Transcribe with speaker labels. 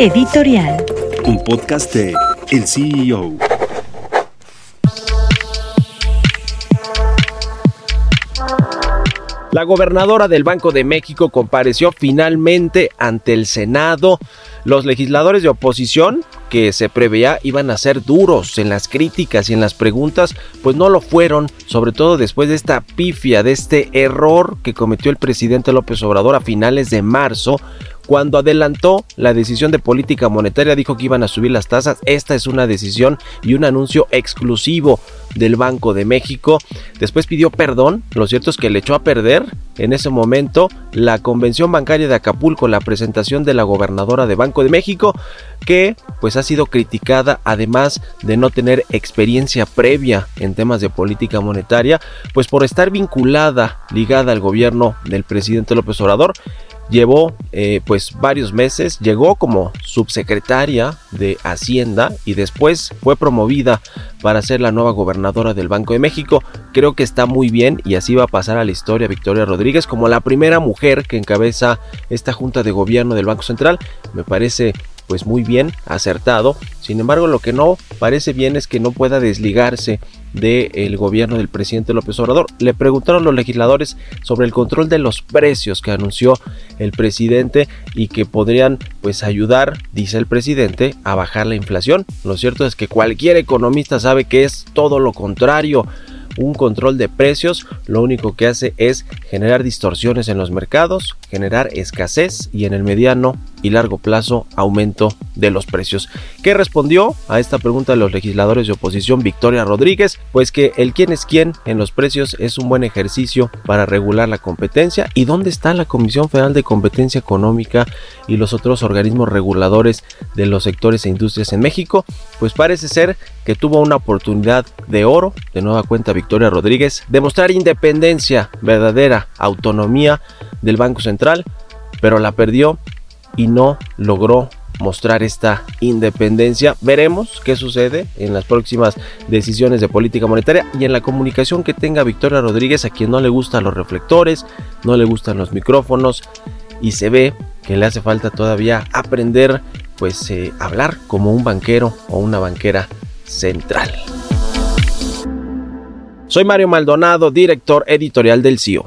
Speaker 1: Editorial.
Speaker 2: Un podcast de El CEO.
Speaker 3: La gobernadora del Banco de México compareció finalmente ante el Senado. Los legisladores de oposición, que se preveía iban a ser duros en las críticas y en las preguntas, pues no lo fueron, sobre todo después de esta pifia, de este error que cometió el presidente López Obrador a finales de marzo, cuando adelantó la decisión de política monetaria, dijo que iban a subir las tasas. Esta es una decisión y un anuncio exclusivo del Banco de México. Después pidió perdón. Lo cierto es que le echó a perder en ese momento la convención bancaria de Acapulco, la presentación de la gobernadora de Banco de México, que pues ha sido criticada además de no tener experiencia previa en temas de política monetaria, pues por estar vinculada, ligada al gobierno del presidente López Obrador llevó eh, pues varios meses, llegó como subsecretaria de Hacienda y después fue promovida para ser la nueva gobernadora del Banco de México. Creo que está muy bien y así va a pasar a la historia Victoria Rodríguez como la primera mujer que encabeza esta junta de gobierno del Banco Central. Me parece pues muy bien, acertado. Sin embargo, lo que no parece bien es que no pueda desligarse del gobierno del presidente López Obrador. Le preguntaron los legisladores sobre el control de los precios que anunció el presidente y que podrían pues ayudar, dice el presidente, a bajar la inflación. Lo cierto es que cualquier economista sabe que es todo lo contrario un control de precios lo único que hace es generar distorsiones en los mercados, generar escasez y en el mediano y largo plazo aumento de los precios. ¿Qué respondió a esta pregunta de los legisladores de oposición Victoria Rodríguez? Pues que el quién es quién en los precios es un buen ejercicio para regular la competencia y dónde está la Comisión Federal de Competencia Económica y los otros organismos reguladores de los sectores e industrias en México, pues parece ser que tuvo una oportunidad de oro, de nueva cuenta Victoria Rodríguez, demostrar independencia, verdadera autonomía del Banco Central, pero la perdió y no logró mostrar esta independencia. Veremos qué sucede en las próximas decisiones de política monetaria y en la comunicación que tenga Victoria Rodríguez, a quien no le gustan los reflectores, no le gustan los micrófonos y se ve que le hace falta todavía aprender pues eh, hablar como un banquero o una banquera central. Soy Mario Maldonado, director editorial del CIO.